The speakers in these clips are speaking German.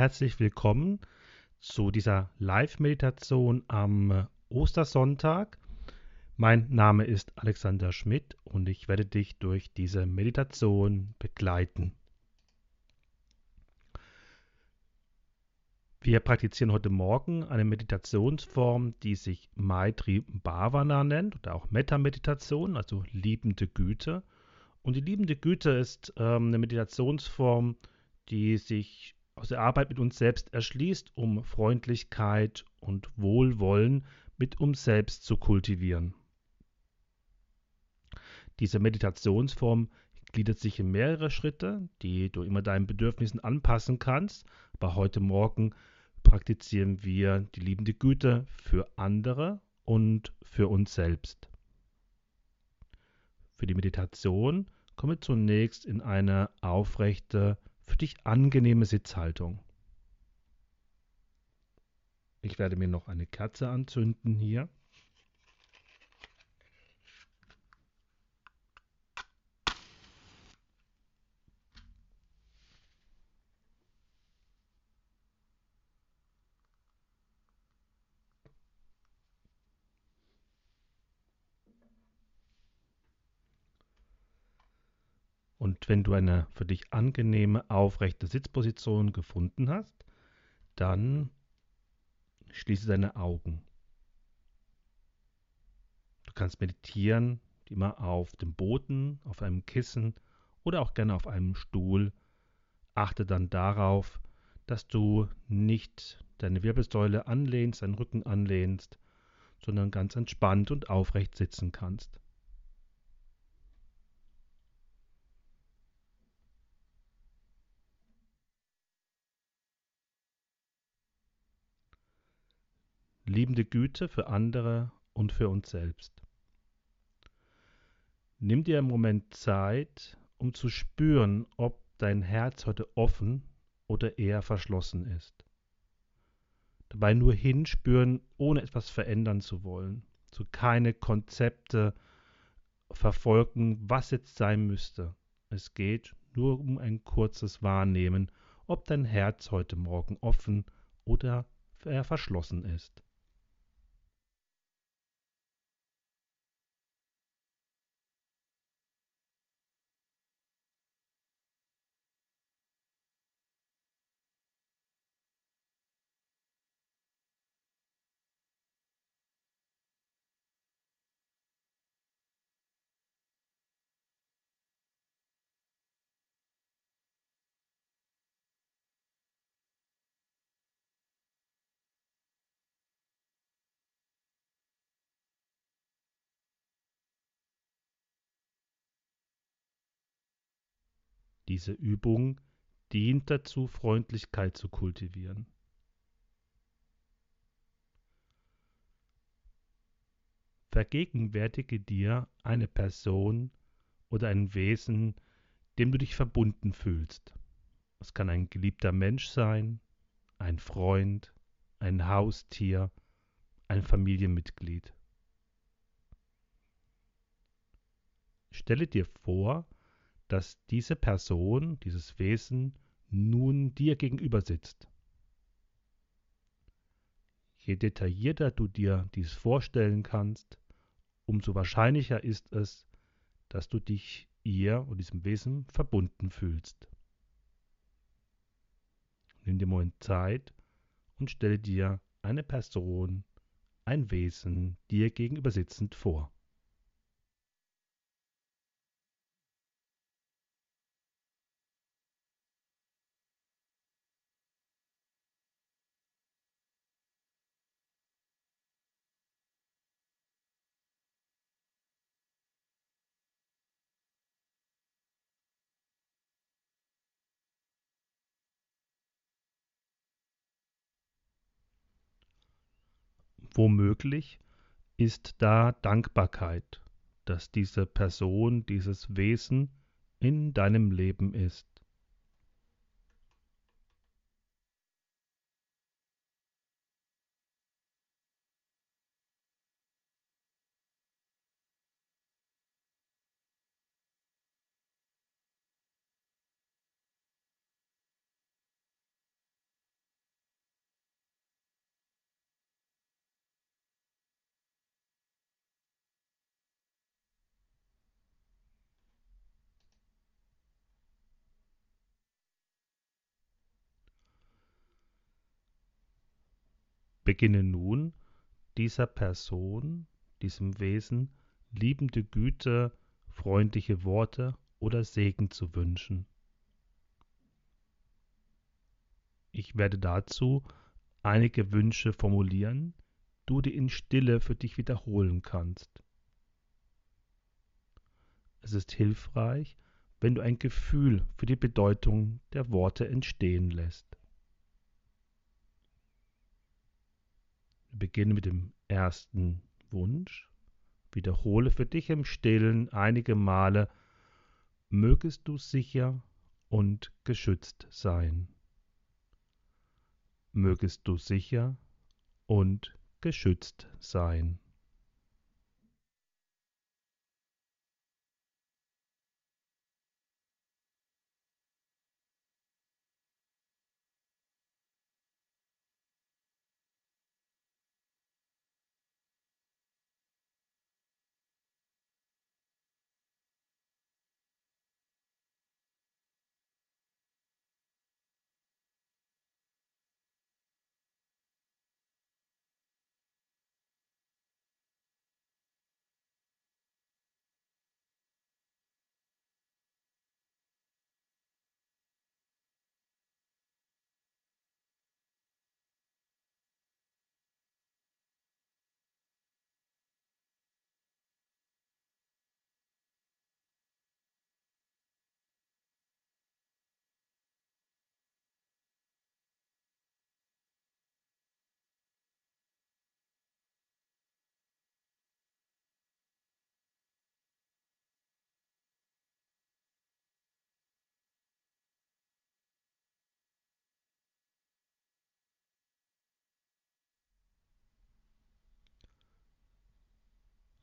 Herzlich willkommen zu dieser Live-Meditation am Ostersonntag. Mein Name ist Alexander Schmidt und ich werde dich durch diese Meditation begleiten. Wir praktizieren heute Morgen eine Meditationsform, die sich Maitri Bhavana nennt oder auch Metta-Meditation, also liebende Güte. Und die liebende Güte ist ähm, eine Meditationsform, die sich aus der Arbeit mit uns selbst erschließt, um Freundlichkeit und Wohlwollen mit uns selbst zu kultivieren. Diese Meditationsform gliedert sich in mehrere Schritte, die du immer deinen Bedürfnissen anpassen kannst. Aber heute Morgen praktizieren wir die liebende Güte für andere und für uns selbst. Für die Meditation komme zunächst in eine aufrechte für dich angenehme Sitzhaltung. Ich werde mir noch eine Kerze anzünden hier. Und wenn du eine für dich angenehme, aufrechte Sitzposition gefunden hast, dann schließe deine Augen. Du kannst meditieren, immer auf dem Boden, auf einem Kissen oder auch gerne auf einem Stuhl. Achte dann darauf, dass du nicht deine Wirbelsäule anlehnst, deinen Rücken anlehnst, sondern ganz entspannt und aufrecht sitzen kannst. Liebende Güte für andere und für uns selbst. Nimm dir im Moment Zeit, um zu spüren, ob dein Herz heute offen oder eher verschlossen ist. Dabei nur hinspüren, ohne etwas verändern zu wollen, so keine Konzepte verfolgen, was jetzt sein müsste. Es geht nur um ein kurzes Wahrnehmen, ob dein Herz heute Morgen offen oder verschlossen ist. Diese Übung dient dazu, Freundlichkeit zu kultivieren. Vergegenwärtige dir eine Person oder ein Wesen, dem du dich verbunden fühlst. Es kann ein geliebter Mensch sein, ein Freund, ein Haustier, ein Familienmitglied. Stelle dir vor, dass diese Person, dieses Wesen nun dir gegenüber sitzt. Je detaillierter du dir dies vorstellen kannst, umso wahrscheinlicher ist es, dass du dich ihr und diesem Wesen verbunden fühlst. Nimm dir Moment Zeit und stelle dir eine Person, ein Wesen dir gegenüber sitzend vor. Womöglich ist da Dankbarkeit, dass diese Person, dieses Wesen in deinem Leben ist. Beginne nun, dieser Person, diesem Wesen, liebende Güte, freundliche Worte oder Segen zu wünschen. Ich werde dazu einige Wünsche formulieren, du die in Stille für dich wiederholen kannst. Es ist hilfreich, wenn du ein Gefühl für die Bedeutung der Worte entstehen lässt. Wir beginnen mit dem ersten Wunsch. Wiederhole für dich im Stillen einige Male, mögest du sicher und geschützt sein. Mögest du sicher und geschützt sein.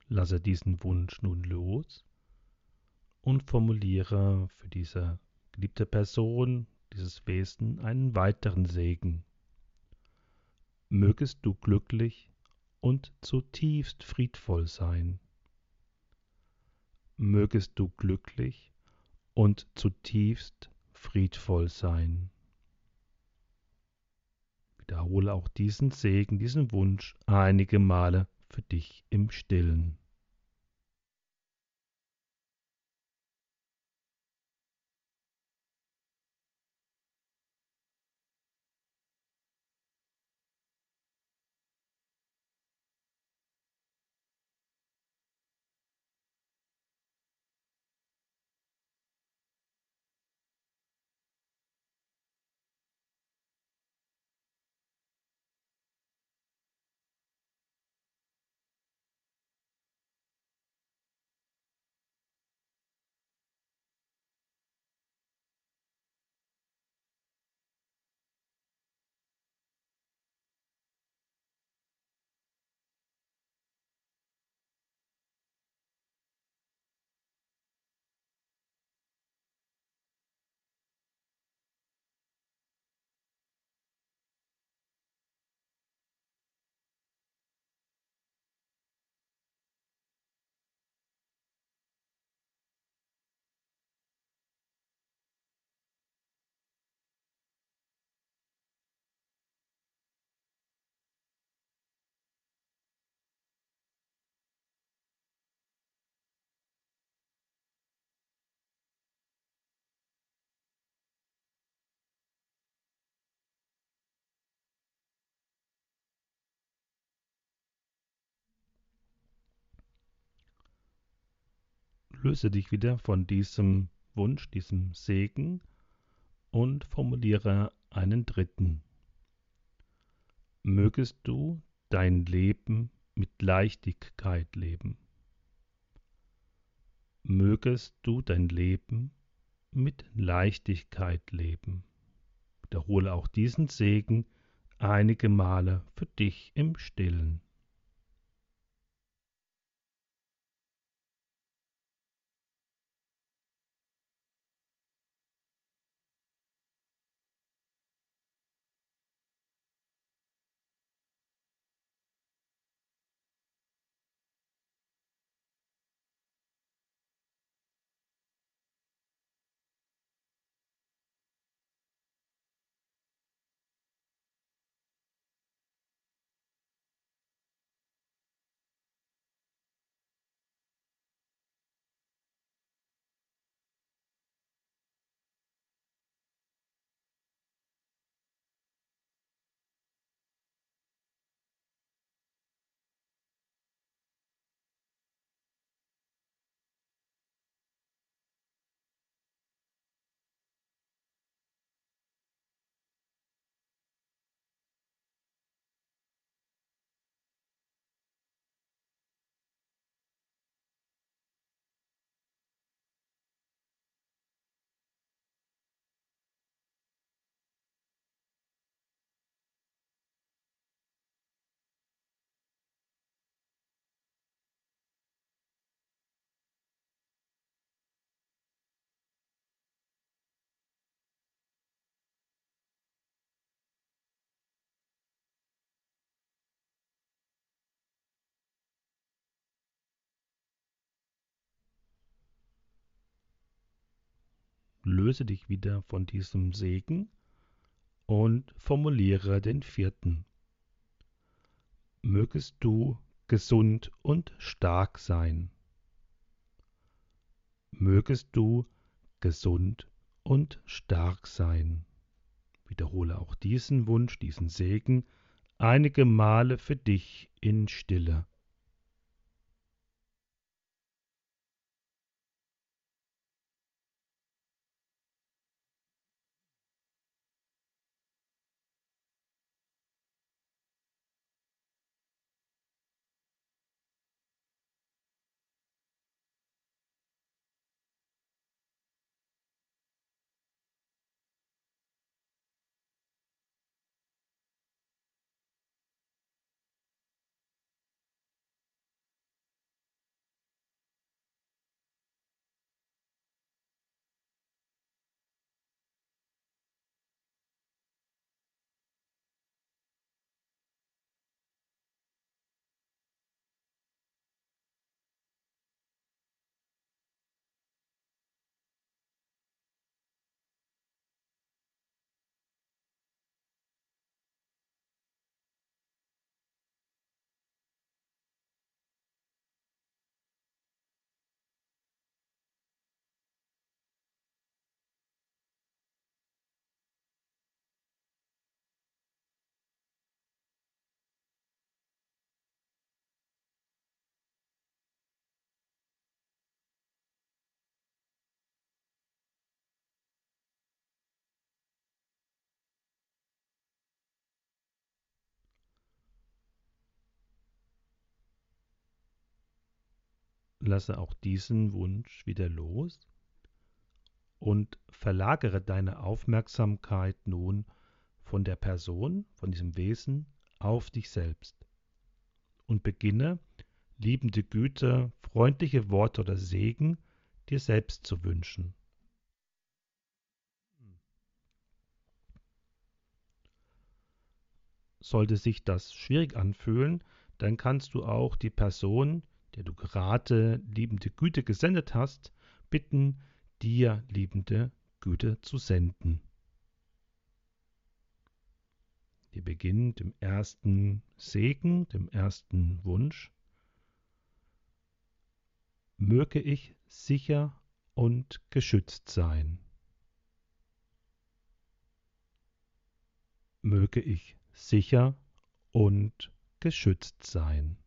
Lasse diesen Wunsch nun los und formuliere für diese geliebte Person, dieses Wesen einen weiteren Segen. Mögest du glücklich und zutiefst friedvoll sein. Mögest du glücklich und zutiefst friedvoll sein. Wiederhole auch diesen Segen, diesen Wunsch einige Male für dich im Stillen. Löse dich wieder von diesem Wunsch, diesem Segen und formuliere einen dritten. Mögest du dein Leben mit Leichtigkeit leben. Mögest du dein Leben mit Leichtigkeit leben. Wiederhole auch diesen Segen einige Male für dich im Stillen. Löse dich wieder von diesem Segen und formuliere den vierten. Mögest du gesund und stark sein. Mögest du gesund und stark sein. Wiederhole auch diesen Wunsch, diesen Segen einige Male für dich in Stille. Lasse auch diesen Wunsch wieder los und verlagere deine Aufmerksamkeit nun von der Person, von diesem Wesen auf dich selbst und beginne, liebende Güte, freundliche Worte oder Segen dir selbst zu wünschen. Sollte sich das schwierig anfühlen, dann kannst du auch die Person, der du gerade liebende Güte gesendet hast, bitten, dir liebende Güte zu senden. Wir beginnen dem ersten Segen, dem ersten Wunsch. Möge ich sicher und geschützt sein. Möge ich sicher und geschützt sein.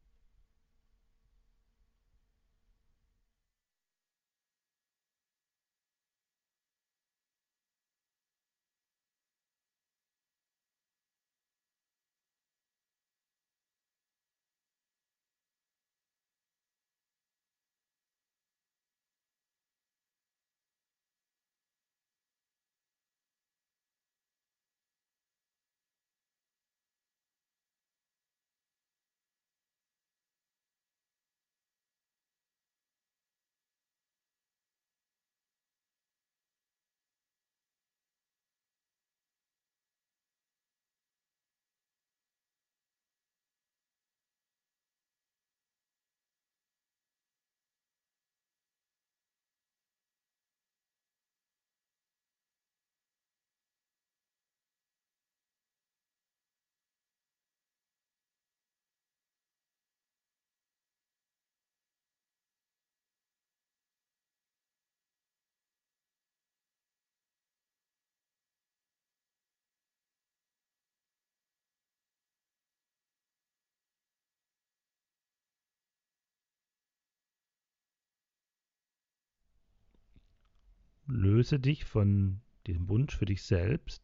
Löse dich von dem Wunsch für dich selbst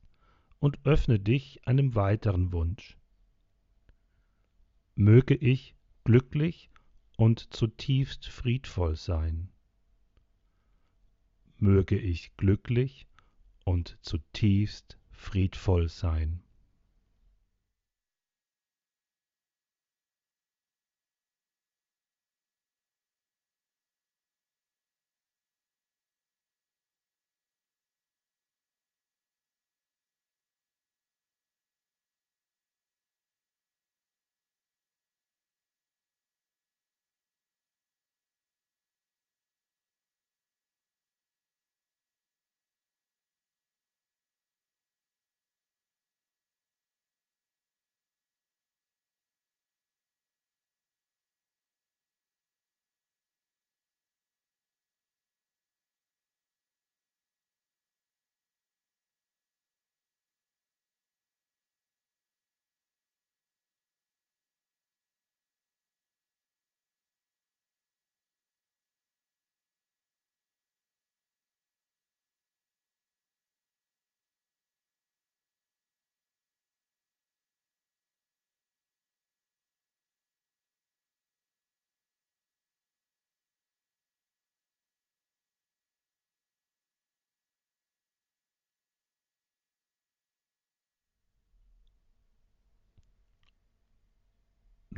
und öffne dich einem weiteren Wunsch. Möge ich glücklich und zutiefst friedvoll sein. Möge ich glücklich und zutiefst friedvoll sein.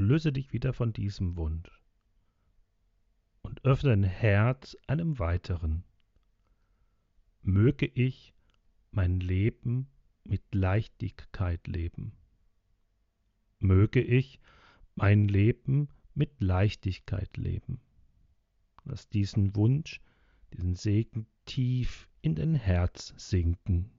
Löse dich wieder von diesem Wunsch und öffne dein Herz einem weiteren. Möge ich mein Leben mit Leichtigkeit leben. Möge ich mein Leben mit Leichtigkeit leben. Lass diesen Wunsch, diesen Segen tief in dein Herz sinken.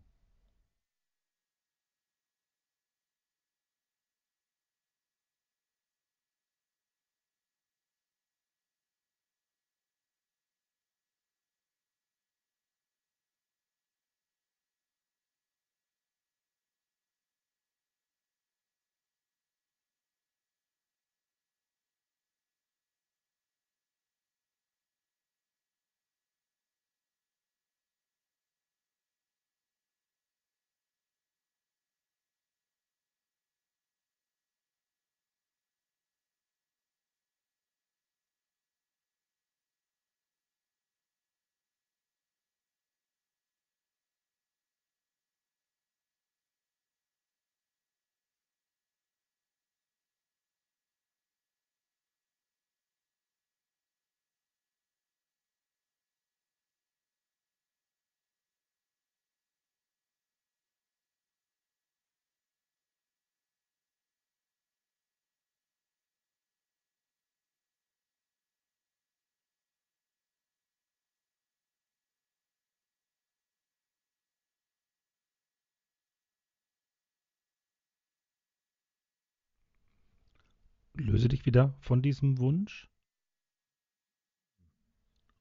Löse dich wieder von diesem Wunsch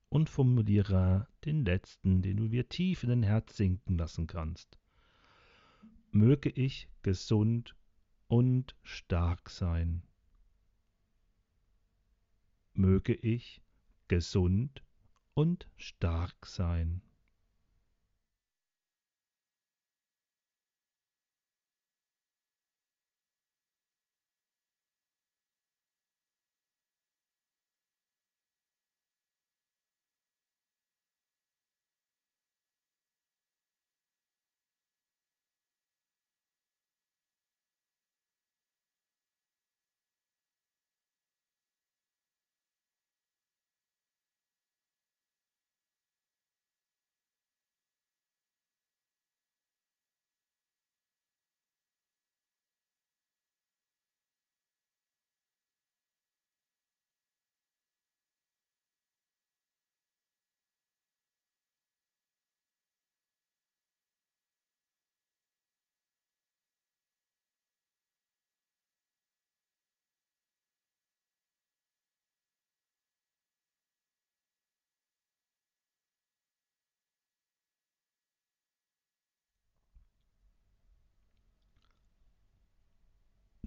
und formuliere den letzten, den du dir tief in dein Herz sinken lassen kannst. Möge ich gesund und stark sein. Möge ich gesund und stark sein.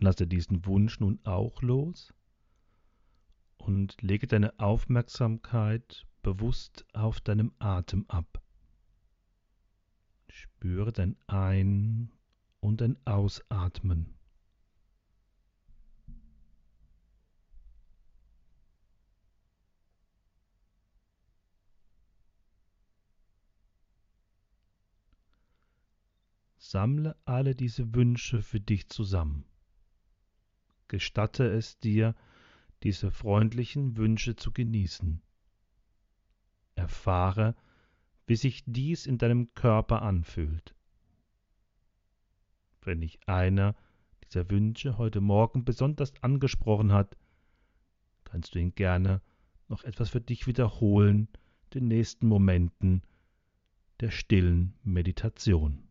Lasse diesen Wunsch nun auch los und lege deine Aufmerksamkeit bewusst auf deinem Atem ab. Spüre dein Ein- und dein Ausatmen. Sammle alle diese Wünsche für dich zusammen gestatte es dir, diese freundlichen Wünsche zu genießen. Erfahre, wie sich dies in deinem Körper anfühlt. Wenn dich einer dieser Wünsche heute Morgen besonders angesprochen hat, kannst du ihn gerne noch etwas für dich wiederholen, den nächsten Momenten der stillen Meditation.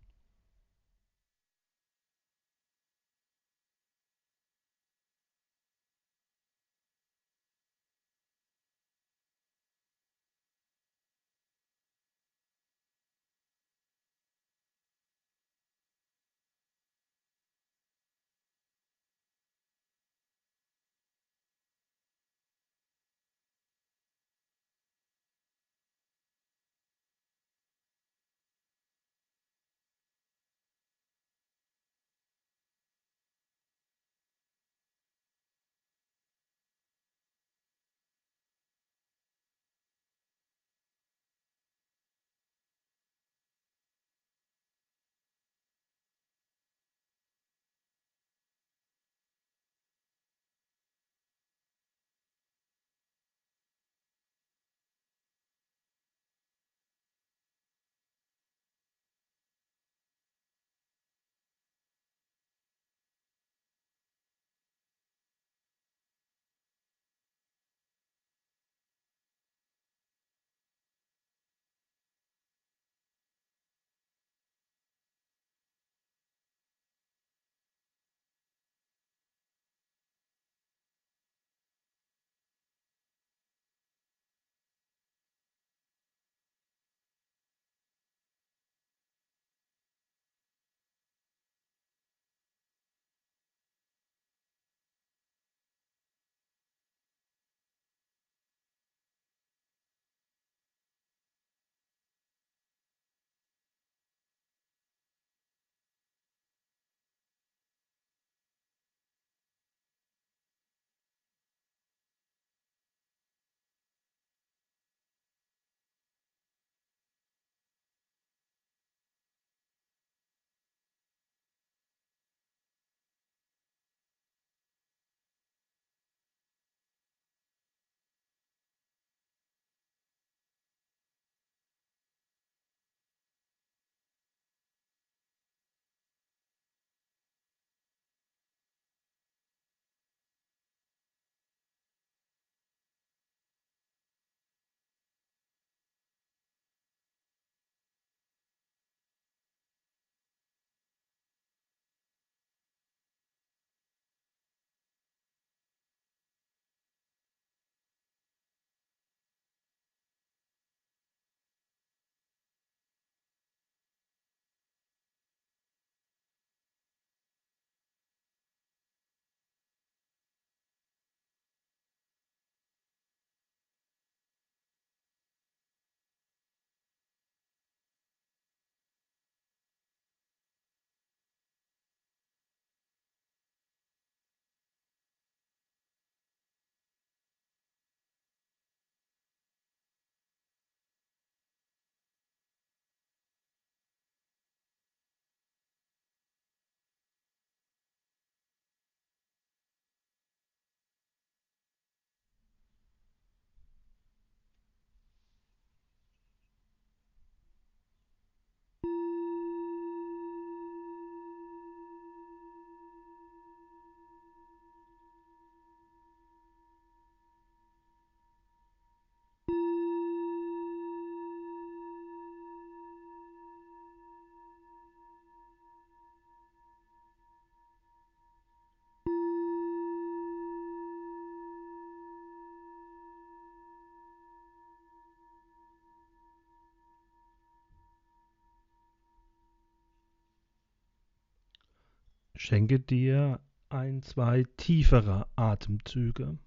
Schenke dir ein, zwei tiefere Atemzüge.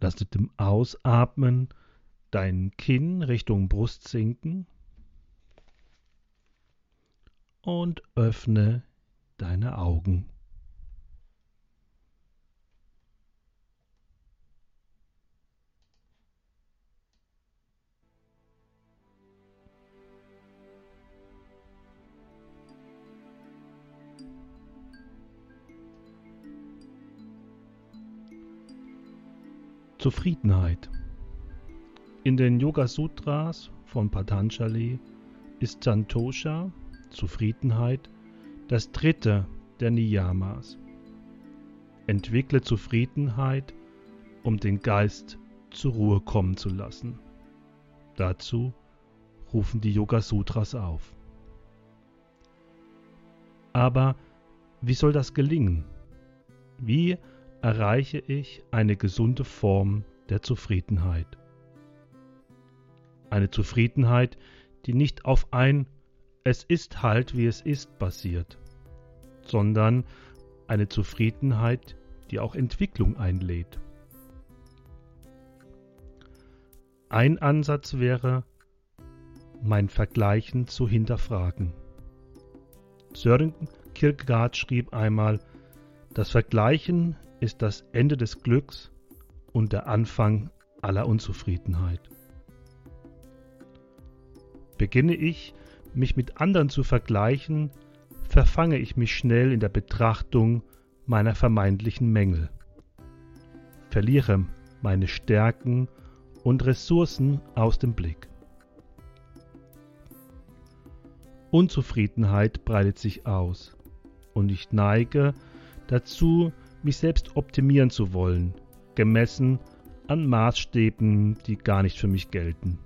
Lass mit dem Ausatmen dein Kinn Richtung Brust sinken und öffne deine Augen. Zufriedenheit. In den Yoga Sutras von Patanjali ist Santosha, Zufriedenheit, das dritte der Niyamas. Entwickle Zufriedenheit, um den Geist zur Ruhe kommen zu lassen. Dazu rufen die Yoga Sutras auf. Aber wie soll das gelingen? Wie erreiche ich eine gesunde Form der Zufriedenheit. Eine Zufriedenheit, die nicht auf ein Es ist halt wie es ist basiert, sondern eine Zufriedenheit, die auch Entwicklung einlädt. Ein Ansatz wäre, mein Vergleichen zu hinterfragen. Sören Kierkegaard schrieb einmal, das Vergleichen ist das Ende des Glücks und der Anfang aller Unzufriedenheit. Beginne ich, mich mit anderen zu vergleichen, verfange ich mich schnell in der Betrachtung meiner vermeintlichen Mängel, verliere meine Stärken und Ressourcen aus dem Blick. Unzufriedenheit breitet sich aus und ich neige dazu, mich selbst optimieren zu wollen, gemessen an Maßstäben, die gar nicht für mich gelten.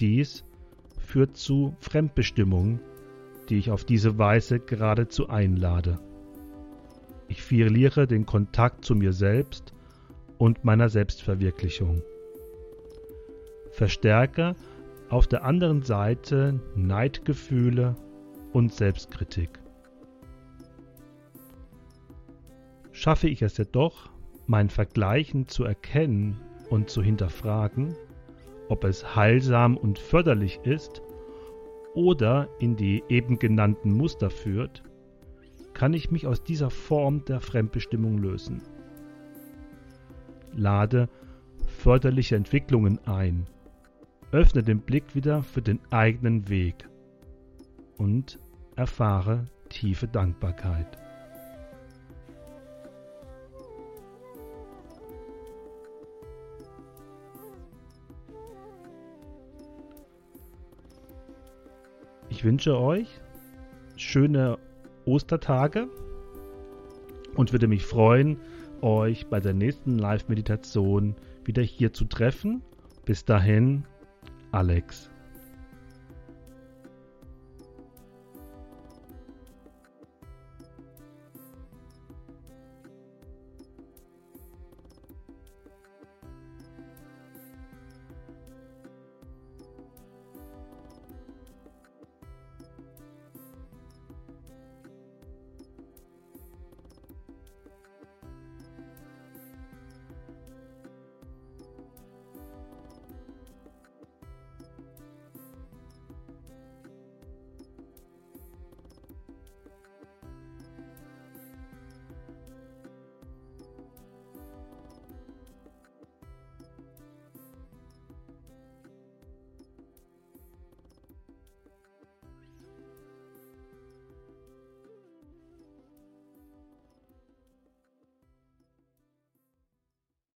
Dies führt zu Fremdbestimmungen, die ich auf diese Weise geradezu einlade. Ich verliere den Kontakt zu mir selbst und meiner Selbstverwirklichung. Verstärke auf der anderen Seite Neidgefühle und Selbstkritik. schaffe ich es jedoch, mein Vergleichen zu erkennen und zu hinterfragen, ob es heilsam und förderlich ist oder in die eben genannten Muster führt, kann ich mich aus dieser Form der Fremdbestimmung lösen. Lade förderliche Entwicklungen ein, öffne den Blick wieder für den eigenen Weg und erfahre tiefe Dankbarkeit. Ich wünsche euch schöne Ostertage und würde mich freuen, euch bei der nächsten Live-Meditation wieder hier zu treffen. Bis dahin, Alex.